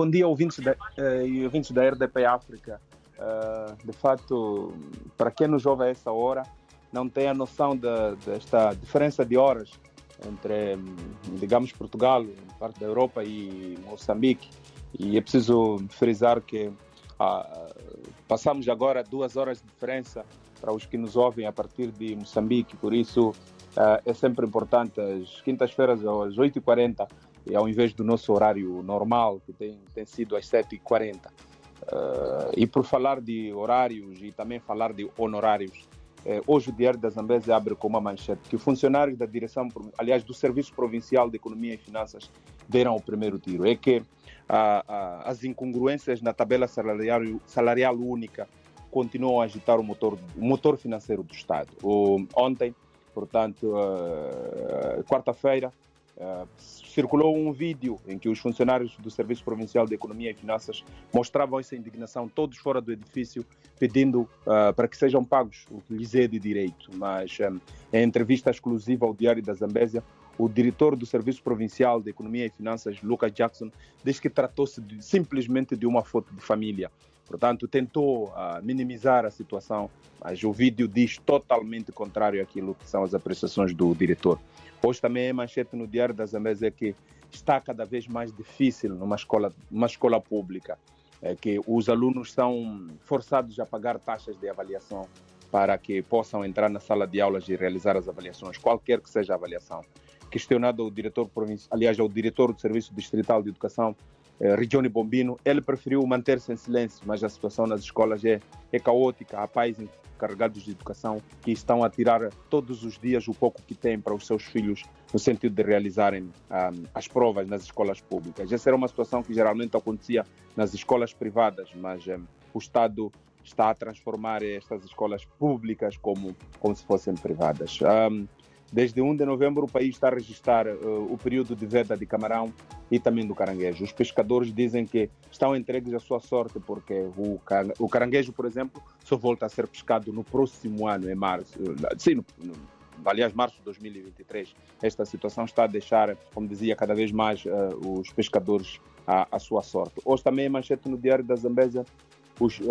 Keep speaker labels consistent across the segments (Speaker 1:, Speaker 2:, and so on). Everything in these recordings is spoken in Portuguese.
Speaker 1: Bom dia, ouvintes da, uh, ouvintes da RDP África. Uh, de fato, para quem nos ouve a essa hora, não tem a noção de, desta diferença de horas entre, digamos, Portugal, parte da Europa e Moçambique. E é preciso frisar que uh, passamos agora duas horas de diferença para os que nos ouvem a partir de Moçambique, por isso uh, é sempre importante, às quintas-feiras às 8h40, e ao invés do nosso horário normal, que tem, tem sido às 7h40. Uh, eh, e por falar de horários e também falar de honorários, uh, hoje o Diário da Zambésia abre com uma manchete que funcionários da direção, aliás, do Serviço Provincial de Economia e Finanças deram o primeiro tiro. É que as incongruências na tabela salarial, salarial única continuam a agitar o motor, o motor financeiro do Estado. O, ontem, portanto, uh, quarta-feira, uh, circulou um vídeo em que os funcionários do Serviço Provincial de Economia e Finanças mostravam essa indignação, todos fora do edifício, pedindo uh, para que sejam pagos o que lhes é de direito. Mas, um, em entrevista exclusiva ao Diário da Zambésia, o diretor do Serviço Provincial de Economia e Finanças, Lucas Jackson, diz que tratou-se simplesmente de uma foto de família Portanto, tentou uh, minimizar a situação, mas o vídeo diz totalmente contrário àquilo que são as apreciações do diretor. Hoje também é manchete no Diário da Zambésia que está cada vez mais difícil numa escola, numa escola pública, é que os alunos são forçados a pagar taxas de avaliação para que possam entrar na sala de aulas e realizar as avaliações, qualquer que seja a avaliação. Questionado o diretor provincial, aliás, ao diretor do Serviço Distrital de Educação, eh, Regione Bombino, ele preferiu manter-se em silêncio, mas a situação nas escolas é, é caótica. Pais encarregados de educação que estão a tirar todos os dias o pouco que têm para os seus filhos, no sentido de realizarem um, ah, as provas nas escolas públicas. Essa era uma situação que geralmente acontecia nas escolas privadas, mas um, o Estado está a transformar estas escolas públicas como, como se fossem privadas. Um, Desde 1 de novembro, o país está a registrar uh, o período de veda de camarão e também do caranguejo. Os pescadores dizem que estão entregues à sua sorte, porque o, o caranguejo, por exemplo, só volta a ser pescado no próximo ano, em março. Sim, no, no, aliás, março de 2023. Esta situação está a deixar, como dizia, cada vez mais uh, os pescadores à, à, sua sorte. Hoje também, manchete no Diário da Zambésia,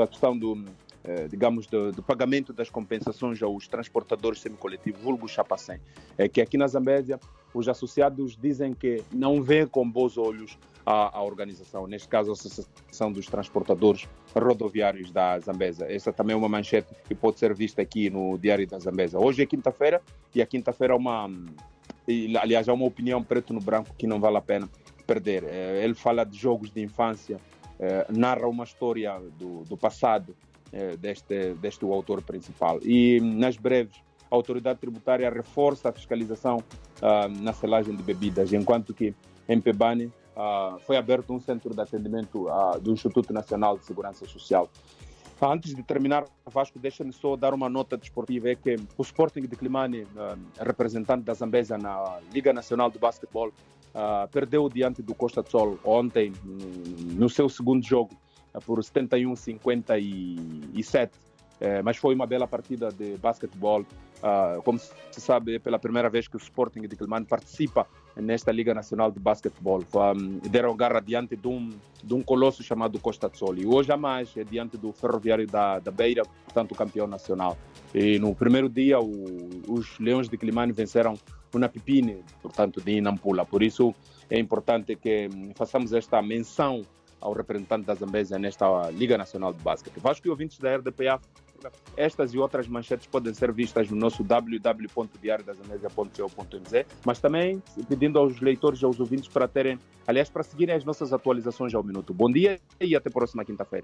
Speaker 1: a questão do eh, digamos, do, do, pagamento das compensações aos transportadores semicoletivos, vulgo Chapacém, é que aqui na Zambésia os associados dizem que não vê com bons olhos a, a, organização, neste caso a Associação dos Transportadores Rodoviários da Zambésia. Essa também é uma manchete que pode ser vista aqui no Diário da Zambésia. Hoje é quinta-feira e a quinta-feira é uma, aliás, é uma opinião preto no branco que não vale a pena perder. Eh, ele fala de jogos de infância, eh, narra uma história do, do passado eh, deste, deste o autor principal. E, nas breves, a autoridade tributária reforça a fiscalização uh, na selagem de bebidas, enquanto que em Pebane uh, foi aberto um centro de atendimento uh, do Instituto Nacional de Segurança Social. Antes de terminar, Vasco, deixa-me só dar uma nota desportiva, é que o Sporting de Climane, representante da Zambésia na Liga Nacional de Basquetebol, perdeu diante do Costa do Sol ontem, no seu segundo jogo, por 71-57. É, mas foi uma bela partida de basquetebol. Uh, como se sabe, é pela primeira vez que o Sporting de Quilmane participa nesta Liga Nacional de Basquetebol. Um, deram garra diante de um, de um colosso chamado Costa E Hoje a mais é diante do Ferroviário da, da Beira, portanto, campeão nacional. E no primeiro dia, o, os Leões de Quilmane venceram o Napipine, portanto, de Inampula. Por isso é importante que hum, façamos esta menção ao representante da Zambésia nesta Liga Nacional de Basquete. Vasco e ouvintes da RDPA, estas e outras manchetes podem ser vistas no nosso www.diariodazambesia.co.mz, mas também pedindo aos leitores e aos ouvintes para terem, aliás, para seguirem as nossas atualizações ao minuto. Bom dia e até a próxima quinta-feira.